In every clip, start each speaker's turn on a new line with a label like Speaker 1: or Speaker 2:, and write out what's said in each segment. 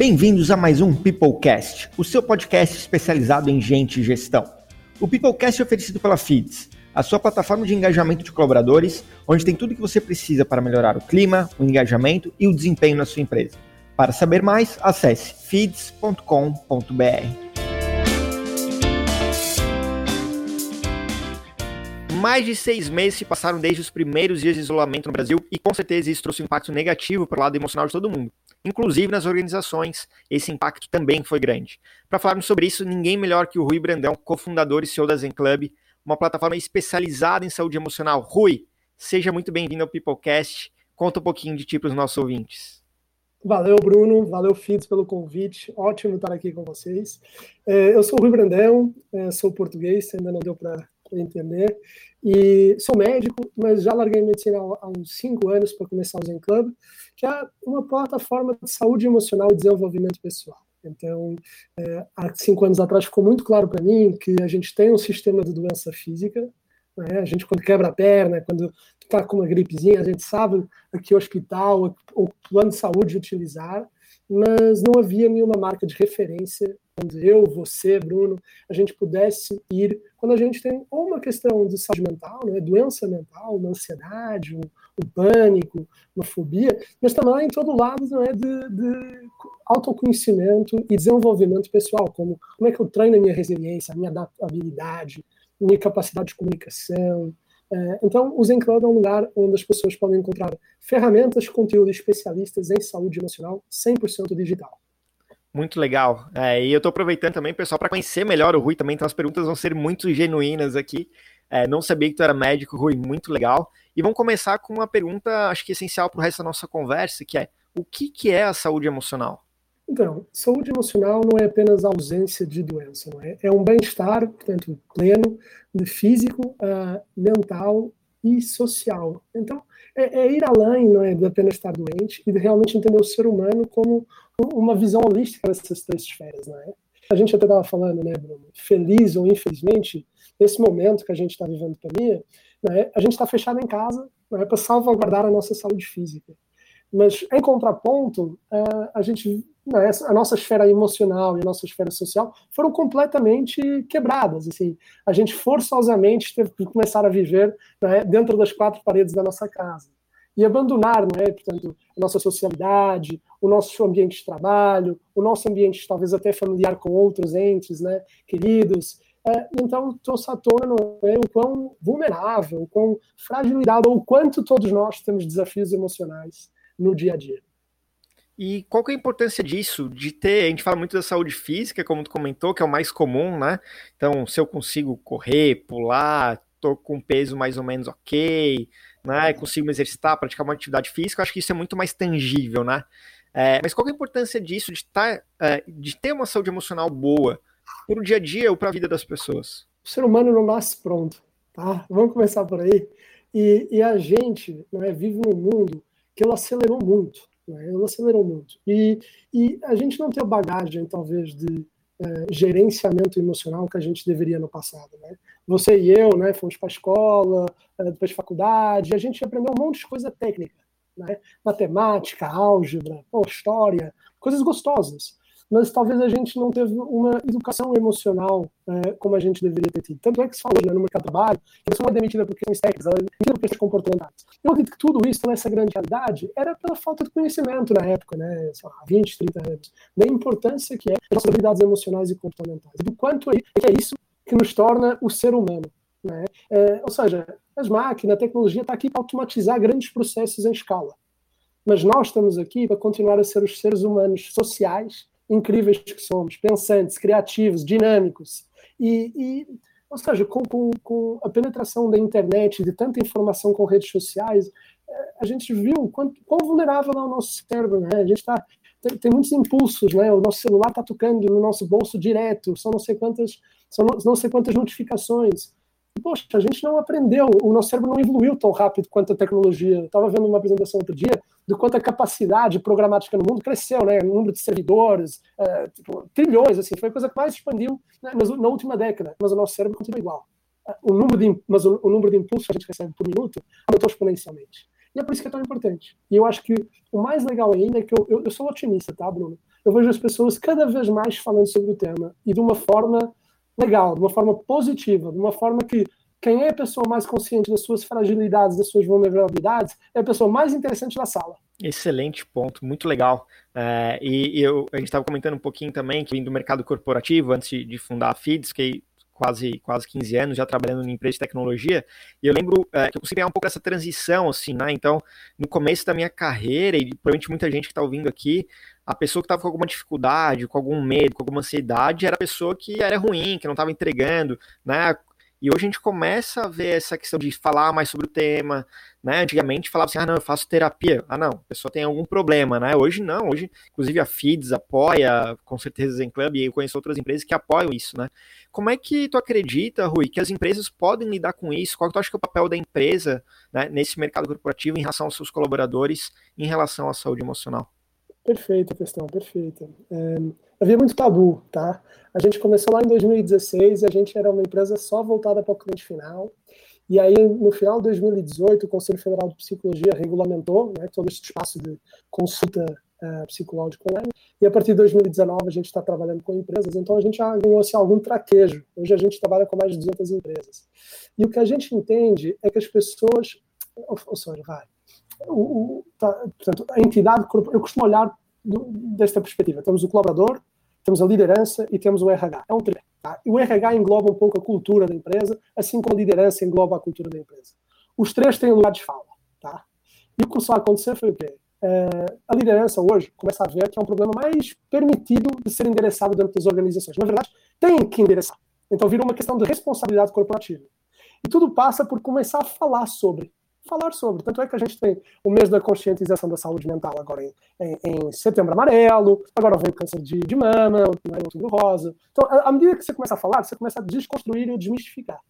Speaker 1: Bem-vindos a mais um Peoplecast, o seu podcast especializado em gente e gestão. O Peoplecast é oferecido pela Feeds, a sua plataforma de engajamento de colaboradores, onde tem tudo o que você precisa para melhorar o clima, o engajamento e o desempenho na sua empresa. Para saber mais, acesse feeds.com.br. Mais de seis meses se passaram desde os primeiros dias de isolamento no Brasil e com certeza isso trouxe um impacto negativo para o lado emocional de todo mundo. Inclusive nas organizações, esse impacto também foi grande. Para falarmos sobre isso, ninguém melhor que o Rui Brandão, cofundador e CEO da Zen Club, uma plataforma especializada em saúde emocional. Rui, seja muito bem-vindo ao Peoplecast. Conta um pouquinho de ti para os nossos ouvintes.
Speaker 2: Valeu, Bruno. Valeu, Fides, pelo convite. Ótimo estar aqui com vocês. É, eu sou o Rui Brandão, é, sou português, ainda não deu para entender. E sou médico, mas já larguei medicina há uns cinco anos para começar o Zen Club, que é uma plataforma de saúde emocional e desenvolvimento pessoal. Então, é, há cinco anos atrás ficou muito claro para mim que a gente tem um sistema de doença física. Né? A gente, quando quebra a perna, quando está com uma gripezinha, a gente sabe a que hospital ou plano de saúde utilizar, mas não havia nenhuma marca de referência onde eu, você, Bruno, a gente pudesse ir quando a gente tem ou uma questão de saúde mental, né, doença mental, uma ansiedade, um, um pânico, uma fobia, mas também em todo lado não é, de, de, autoconhecimento e desenvolvimento pessoal, como como é que eu treino a minha resiliência, a minha adaptabilidade, a minha capacidade de comunicação. É, então, o Zen Club é um lugar onde as pessoas podem encontrar ferramentas, conteúdo especialistas em saúde emocional 100% digital.
Speaker 1: Muito legal. É, e eu estou aproveitando também, pessoal, para conhecer melhor o Rui também, então as perguntas vão ser muito genuínas aqui. É, não sabia que tu era médico, Rui, muito legal. E vamos começar com uma pergunta, acho que essencial para o resto da nossa conversa, que é, o que, que é a saúde emocional?
Speaker 2: Então, saúde emocional não é apenas ausência de doença, é? É um bem-estar, portanto, pleno, de físico, uh, mental e social. Então, é, é, ir além, não é, de apenas estar doente e de realmente entender o ser humano como uma visão holística dessas três esferas, não é? A gente até estava falando, né, Bruno? Feliz ou infelizmente, nesse momento que a gente está vivendo pandemia, né, a gente está fechado em casa é, para salvaguardar a nossa saúde física. Mas, em contraponto, a gente, né, a nossa esfera emocional e a nossa esfera social foram completamente quebradas. Assim, a gente forçosamente teve que começar a viver né, dentro das quatro paredes da nossa casa e abandonar, não é? Portanto, a nossa socialidade, o nosso ambiente de trabalho, o nosso ambiente talvez até familiar com outros entes, né, queridos. É, então trouxe à tona não é, o quão vulnerável, o quão fragilidade, ou o quanto todos nós temos desafios emocionais no dia a dia.
Speaker 1: E qual que é a importância disso? De ter, a gente fala muito da saúde física, como tu comentou, que é o mais comum, né? Então, se eu consigo correr, pular, tô com peso mais ou menos ok, né? Consigo me exercitar, praticar uma atividade física, acho que isso é muito mais tangível, né? É, mas qual é a importância disso, de, tá, é, de ter uma saúde emocional boa para o dia a dia ou para a vida das pessoas?
Speaker 2: O ser humano não nasce pronto, tá? Vamos começar por aí. E, e a gente né, vive num mundo que ele acelerou muito. Né? Ele acelerou muito. E, e a gente não tem a bagagem, talvez, de é, gerenciamento emocional que a gente deveria no passado. Né? Você e eu né, fomos para a escola, é, depois faculdade, a gente aprendeu um monte de coisa técnica. Né? Matemática, álgebra, pô, história, coisas gostosas mas talvez a gente não teve uma educação emocional é, como a gente deveria ter tido. Tanto é que se falou né, no mercado de trabalho, que a pessoa é demitida por questões técnicas, ela é demitida por questões comportamentais. Eu acredito que tudo isso, toda essa grande realidade, era pela falta de conhecimento na época, né, sei lá, 20, 30 anos, da importância que é as nossas habilidades emocionais e comportamentais, do quanto é, que é isso que nos torna o ser humano. Né? É, ou seja, as máquinas, a tecnologia está aqui para automatizar grandes processos em escala. Mas nós estamos aqui para continuar a ser os seres humanos sociais incríveis que somos, pensantes, criativos, dinâmicos. E, e ou seja, com, com, com, a penetração da internet, de tanta informação com redes sociais, eh, a gente viu quão vulnerável é o nosso cérebro, né? A gente está tem, tem, muitos impulsos, né? O nosso celular está tocando no nosso bolso direto, são não sei quantas, são não sei quantas notificações poxa, a gente não aprendeu, o nosso cérebro não evoluiu tão rápido quanto a tecnologia. Estava vendo uma apresentação outro dia do quanto a capacidade programática no mundo cresceu, né? O número de servidores, é, tipo, trilhões, assim, foi a coisa que mais expandiu né, na última década, mas o nosso cérebro continua igual. O número de, mas o, o número de impulsos que a gente recebe por minuto aumentou exponencialmente. E é por isso que é tão importante. E eu acho que o mais legal ainda é que eu, eu, eu sou otimista, tá, Bruno? eu vejo as pessoas cada vez mais falando sobre o tema e de uma forma legal, de uma forma positiva, de uma forma que quem é a pessoa mais consciente das suas fragilidades, das suas vulnerabilidades, é a pessoa mais interessante da sala.
Speaker 1: Excelente ponto, muito legal. É, e, eu, a gente estava comentando um pouquinho também que vim do mercado corporativo antes de, de fundar a Feeds, que quase, quase 15 anos já trabalhando em empresa de tecnologia, e eu lembro é, que eu consegui ganhar um pouco dessa transição, assim, né? Então, no começo da minha carreira, e provavelmente muita gente que está ouvindo aqui, a pessoa que estava com alguma dificuldade, com algum medo, com alguma ansiedade, era a pessoa que era ruim, que não estava entregando, né? E hoje a gente começa a ver essa questão de falar mais sobre o tema, né? Antigamente falava assim, ah, não, eu faço terapia. Ah, não, a pessoa tem algum problema, né? Hoje não, hoje, inclusive a FIDS apoia, com certeza Zen Club, e eu conheço outras empresas que apoiam isso, né? Como é que tu acredita, Rui, que as empresas podem lidar com isso? Qual que tu acha que é o papel da empresa né, nesse mercado corporativo em relação aos seus colaboradores, em relação à saúde emocional?
Speaker 2: Perfeita questão, perfeita. É, havia muito tabu, tá? A gente começou lá em 2016 e a gente era uma empresa só voltada para o cliente final. E aí, no final de 2018, o Conselho Federal de Psicologia regulamentou né, todo esse espaço de consulta uh, psicológica online. E a partir de 2019, a gente está trabalhando com empresas, então a gente já ganhou assim, algum traquejo. Hoje a gente trabalha com mais de 200 empresas. E o que a gente entende é que as pessoas. Ou, ou seja, vai o, o, tá, portanto, a entidade, eu costumo olhar do, desta perspectiva. Temos o colaborador, temos a liderança e temos o RH. É um tripé. Tá? O RH engloba um pouco a cultura da empresa, assim como a liderança engloba a cultura da empresa. Os três têm lugar de fala. Tá? E o que começou a acontecer foi o quê? Uh, a liderança hoje começa a ver que é um problema mais permitido de ser endereçado dentro das organizações. Na verdade, tem que endereçar. Então vira uma questão de responsabilidade corporativa. E tudo passa por começar a falar sobre falar sobre. Tanto é que a gente tem o mês da conscientização da saúde mental agora em, em, em setembro amarelo, agora vem o câncer de, de mama, né, outubro rosa. Então, à medida que você começa a falar, você começa a desconstruir e desmistificar.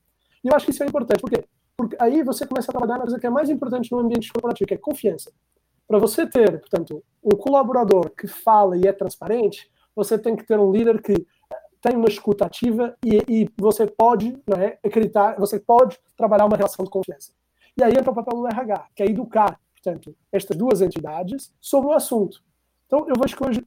Speaker 2: E eu acho que isso é importante. Por quê? Porque aí você começa a trabalhar na coisa que é mais importante no ambiente corporativo, que é confiança. Para você ter, portanto, um colaborador que fala e é transparente, você tem que ter um líder que tem uma escuta ativa e, e você pode né, acreditar, você pode trabalhar uma relação de confiança. E aí entra o papel do RH, que é educar, portanto, estas duas entidades sobre o assunto. Então, eu que hoje,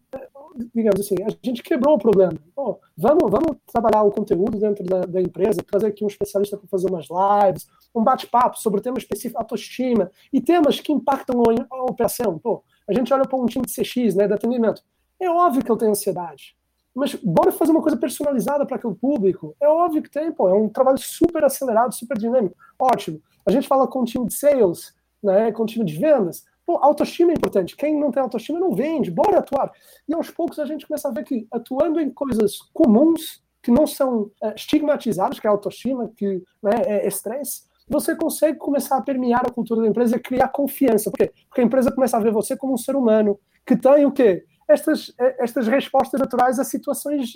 Speaker 2: digamos assim, a gente quebrou o problema. Oh, vamos, vamos trabalhar o conteúdo dentro da, da empresa, trazer aqui um especialista para fazer umas lives, um bate-papo sobre tema específico, autoestima, e temas que impactam a operação. Pô, a gente olha para um time de CX, né, de atendimento. É óbvio que ele tem ansiedade. Mas bora fazer uma coisa personalizada para aquele público. É óbvio que tem, pô. É um trabalho super acelerado, super dinâmico. Ótimo. A gente fala com o time de sales, né, com o time de vendas. Pô, autoestima é importante. Quem não tem autoestima não vende. Bora atuar. E aos poucos a gente começa a ver que atuando em coisas comuns, que não são é, estigmatizadas, que é autoestima, que né, é estresse, você consegue começar a permear a cultura da empresa e criar confiança. Por quê? Porque a empresa começa a ver você como um ser humano que tem o quê? Estas, é, estas respostas naturais a situações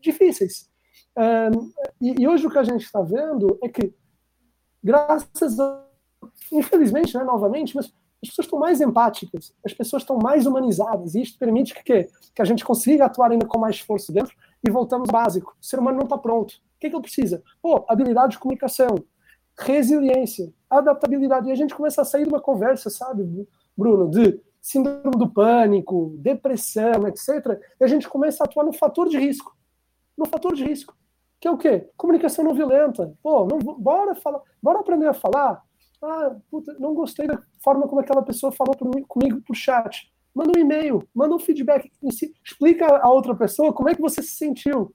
Speaker 2: difíceis. Um, e, e hoje o que a gente está vendo é que graças a. Infelizmente, né, novamente, mas as pessoas estão mais empáticas, as pessoas estão mais humanizadas, e isto permite que, que a gente consiga atuar ainda com mais esforço dentro e voltamos ao básico. O ser humano não está pronto. O que, é que ele precisa? Pô, habilidade de comunicação, resiliência, adaptabilidade. E a gente começa a sair de uma conversa, sabe, Bruno, de síndrome do pânico, depressão, etc. E a gente começa a atuar no fator de risco. No fator de risco. Que é o quê? Comunicação não violenta. Pô, não, bora, falar, bora aprender a falar. Ah, puta, não gostei da forma como aquela pessoa falou comigo por chat. Manda um e-mail, manda um feedback, explica a outra pessoa como é que você se sentiu.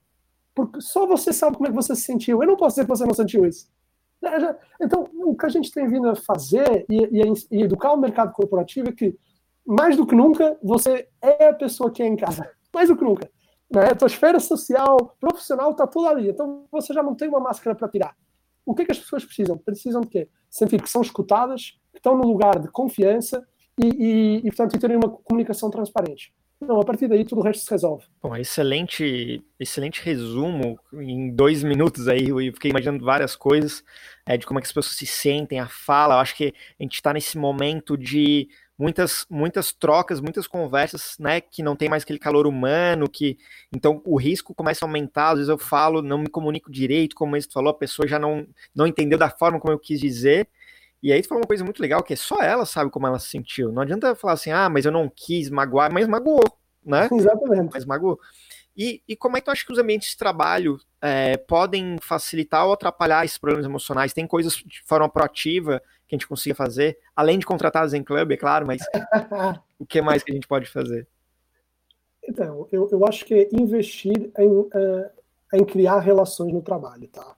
Speaker 2: Porque só você sabe como é que você se sentiu. Eu não posso dizer que você não sentiu isso. Então, o que a gente tem vindo a fazer e, e, e educar o mercado corporativo é que, mais do que nunca, você é a pessoa que é em casa. Mais do que nunca. Né? Tua esfera social, profissional, está tudo ali. Então você já não tem uma máscara para tirar. O que é que as pessoas precisam? Precisam de quê? Sentir que são escutadas, que estão no lugar de confiança e, e, e portanto, terem uma comunicação transparente. Não, a partir daí tudo o resto se resolve.
Speaker 1: Bom, excelente, excelente resumo em dois minutos aí. Eu fiquei imaginando várias coisas é, de como é que as pessoas se sentem, a fala. Eu acho que a gente está nesse momento de muitas muitas trocas, muitas conversas, né, que não tem mais aquele calor humano, que então o risco começa a aumentar, às vezes eu falo, não me comunico direito, como você falou, a pessoa já não não entendeu da forma como eu quis dizer. E aí tu falou uma coisa muito legal, que é só ela sabe como ela se sentiu. Não adianta falar assim: "Ah, mas eu não quis magoar", mas magoou. né?
Speaker 2: Exatamente.
Speaker 1: Mais mago. E, e como é que tu acha que os ambientes de trabalho é, podem facilitar ou atrapalhar esses problemas emocionais? Tem coisas de forma proativa que a gente consiga fazer, além de contratar Zen Club, é claro, mas o que mais que a gente pode fazer?
Speaker 2: Então, eu, eu acho que é investir em, uh, em criar relações no trabalho, tá?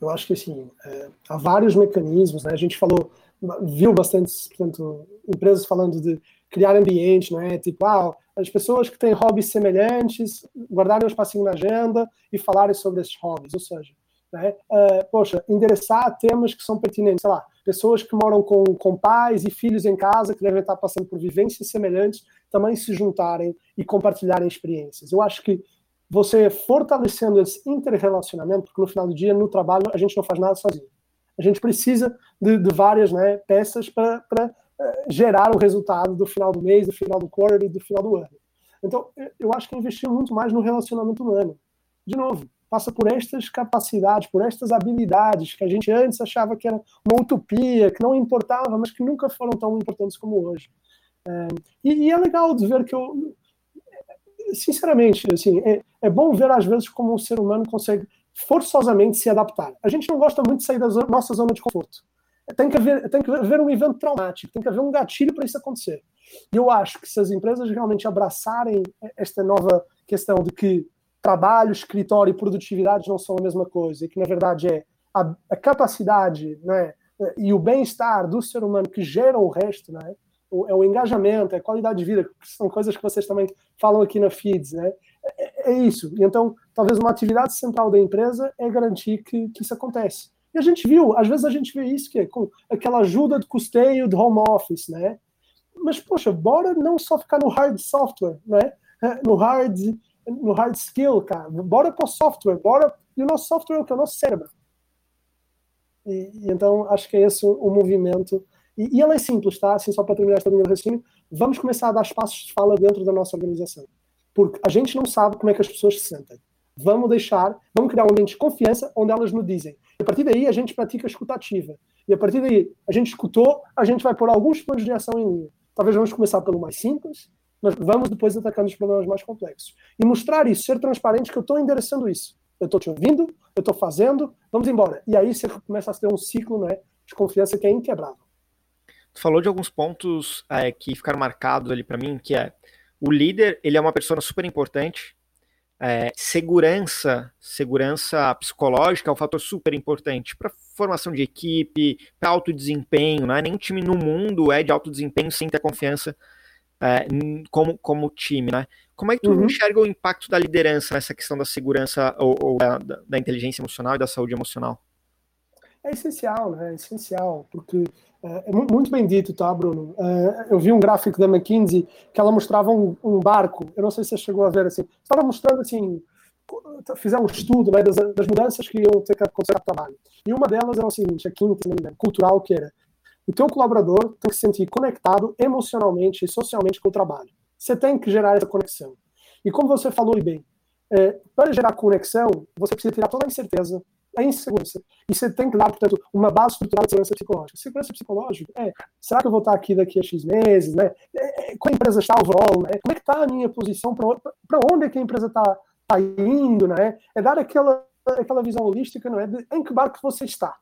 Speaker 2: Eu acho que, assim, uh, há vários mecanismos, né? A gente falou, viu bastante, portanto, empresas falando de criar ambiente, não é? Tipo, ah, as pessoas que têm hobbies semelhantes guardarem um espacinho na agenda e falarem sobre esses hobbies, ou seja, né? Uh, poxa, endereçar temas que são pertinentes, sei lá, pessoas que moram com, com pais e filhos em casa que devem estar passando por vivências semelhantes também se juntarem e compartilharem experiências. Eu acho que você fortalecendo esse interrelacionamento, porque no final do dia, no trabalho, a gente não faz nada sozinho. A gente precisa de, de várias né, peças para uh, gerar o resultado do final do mês, do final do quarter e do final do ano. Então, eu acho que investir muito mais no relacionamento humano. De novo, passa por estas capacidades, por estas habilidades que a gente antes achava que era uma utopia, que não importava, mas que nunca foram tão importantes como hoje. É, e, e, é legal de ver que eu, sinceramente, assim, é, é bom ver às vezes como um ser humano consegue forçosamente se adaptar. A gente não gosta muito de sair da nossa zona de conforto. Tem que haver, tem que haver um evento traumático, tem que haver um gatilho para isso acontecer. E eu acho que se as empresas realmente abraçarem esta nova questão de que trabalho, escritório e produtividade não são a mesma coisa, e que na verdade é a, a capacidade né, e o bem-estar do ser humano que geram o resto, né, o, é o engajamento, é a qualidade de vida, que são coisas que vocês também falam aqui na Feeds. Né, é, é isso. E então, talvez uma atividade central da empresa é garantir que, que isso acontece. E a gente viu, às vezes a gente vê isso que é com aquela ajuda de custeio de home office, né? Mas, poxa, bora não só ficar no hard software, né? No hard no hard skill, cara. Bora para o software, bora. E o nosso software é o que? É o nosso cérebro. E, e, então, acho que é esse o, movimento. E, e ele é simples, tá? Assim, só para terminar esta linha de raciocínio, vamos começar a dar espaços de fala dentro da nossa organização. Porque a gente não sabe como é que as pessoas se sentem. Vamos deixar, vamos criar um ambiente de confiança onde elas nos dizem. E a partir daí, a gente pratica a escutativa. E a partir daí, a gente escutou, a gente vai pôr alguns planos de ação em linha. Talvez vamos começar pelo mais simples, mas vamos depois atacando os problemas mais complexos. E mostrar isso, ser transparente que eu estou endereçando isso. Eu estou te ouvindo, eu estou fazendo, vamos embora. E aí você começa a ter um ciclo né, de confiança que é inquebrável.
Speaker 1: Tu falou de alguns pontos é, que ficaram marcados ali para mim, que é o líder, ele é uma pessoa super importante, é, segurança, segurança psicológica é um fator super importante para formação de equipe, para alto desempenho, né? Nenhum time no mundo é de alto desempenho sem ter confiança é, como, como time, né? Como é que tu uhum. enxerga o impacto da liderança nessa questão da segurança ou, ou da, da, inteligência emocional e da saúde emocional?
Speaker 2: É essencial, né? É essencial, porque é, é muito bem dito, tá, Bruno? É, eu vi um gráfico da McKinsey que ela mostrava um, um, barco, eu não sei se você chegou a ver assim, estava mostrando assim, fizeram um estudo né, das, das, mudanças que iam ter que acontecer no trabalho. E uma delas era o seguinte, a quinta, cultural, que era o teu colaborador tem que se sentir conectado emocionalmente e socialmente com o trabalho. Você tem que gerar essa conexão. E como você falou bem, é, para gerar conexão, você precisa tirar toda a incerteza, a insegurança. E você tem que dar, portanto, uma base estrutural de segurança psicológica. Segurança psicológica é, será que eu vou estar aqui daqui a X meses, né? É, é qual empresa está overall, né? Como é que está a minha posição, para onde é que a empresa está tá indo, né? É dar aquela, aquela visão holística, não é? De em que barco você está.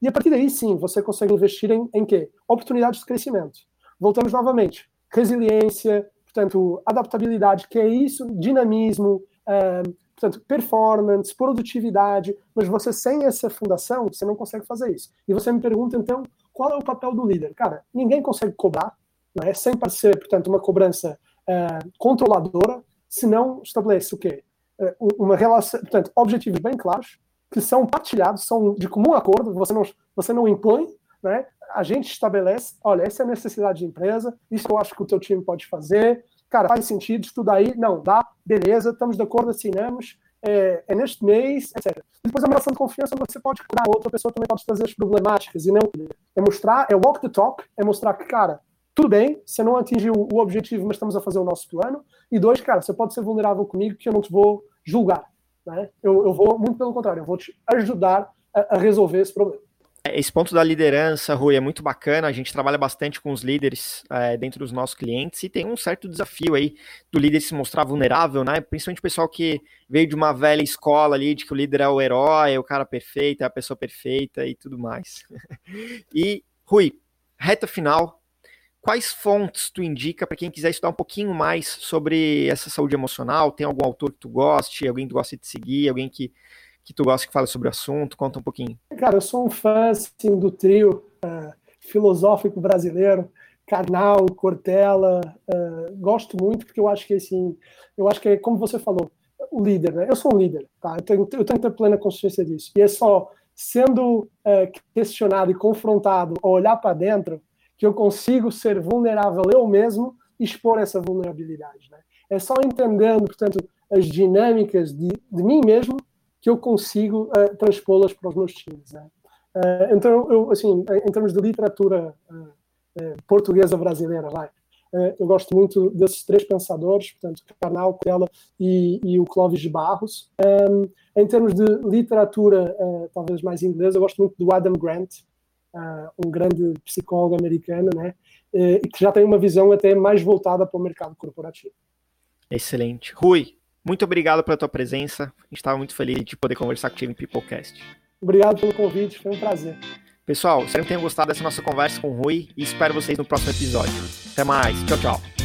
Speaker 2: E a partir daí, sim, você consegue investir em, em quê? Oportunidades de crescimento. Voltamos novamente. Resiliência, portanto, adaptabilidade, que é isso, dinamismo, é, portanto, performance, produtividade, mas você sem essa fundação, você não consegue fazer isso. E você me pergunta, então, qual é o papel do líder? Cara, ninguém consegue cobrar, não é? sem ser, portanto, uma cobrança é, controladora, se não estabelece o quê? É, uma relação, portanto, objetivos bem claros, que são partilhados, são de comum acordo, você não, você não impõe, né? a gente estabelece, olha, essa é a necessidade de empresa, isso eu acho que o teu time pode fazer, cara, faz sentido, estuda aí, não, dá, beleza, estamos de acordo, assinamos, é, é neste mês, etc. Depois a relação de confiança você pode curar, outra pessoa também pode trazer as problemáticas, e não, é mostrar, é walk the talk, é mostrar que, cara, tudo bem, você não atingiu o objetivo, mas estamos a fazer o nosso plano, e dois, cara, você pode ser vulnerável comigo que eu não te vou julgar, né? Eu, eu vou, muito pelo contrário, eu vou te ajudar a, a resolver esse problema.
Speaker 1: Esse ponto da liderança, Rui, é muito bacana. A gente trabalha bastante com os líderes é, dentro dos nossos clientes e tem um certo desafio aí do líder se mostrar vulnerável, né? Principalmente o pessoal que veio de uma velha escola ali, de que o líder é o herói, é o cara perfeito, é a pessoa perfeita e tudo mais. e, Rui, reta final, quais fontes tu indica para quem quiser estudar um pouquinho mais sobre essa saúde emocional? Tem algum autor que tu goste, alguém que tu gosta de seguir, alguém que que tu gosta que fale sobre o assunto? Conta um pouquinho.
Speaker 2: Cara, eu sou um fã assim, do trio uh, filosófico brasileiro, Karnal, Cortella. Uh, gosto muito porque eu acho que assim, eu acho que é como você falou, o líder, né? Eu sou um líder, tá? Eu tenho, eu tenho plena consciência disso. E é só sendo uh, questionado e confrontado, olhar para dentro, que eu consigo ser vulnerável eu mesmo e expor essa vulnerabilidade, né? É só entendendo, portanto, as dinâmicas de, de mim mesmo que eu consigo uh, transpô-las para os meus times. Né? Uh, então, eu, assim, em termos de literatura uh, portuguesa brasileira, vai, eu gosto muito desses três pensadores, portanto, Karnal, Coelho e, e, o Clóvis de Barros. Um, em termos de literatura, talvez mais inglesa, eu gosto muito do Adam Grant, um grande psicólogo americano, né? e que já tem uma visão até mais voltada para o mercado corporativo.
Speaker 1: Excelente. Rui, muito obrigado pela tua presença. A gente estava muito feliz de poder conversar contigo em Peoplecast.
Speaker 2: Obrigado pelo convite, foi um prazer.
Speaker 1: Pessoal, espero que tenham gostado dessa nossa conversa com o Rui e espero vocês no próximo episódio. Até mais. Tchau, tchau.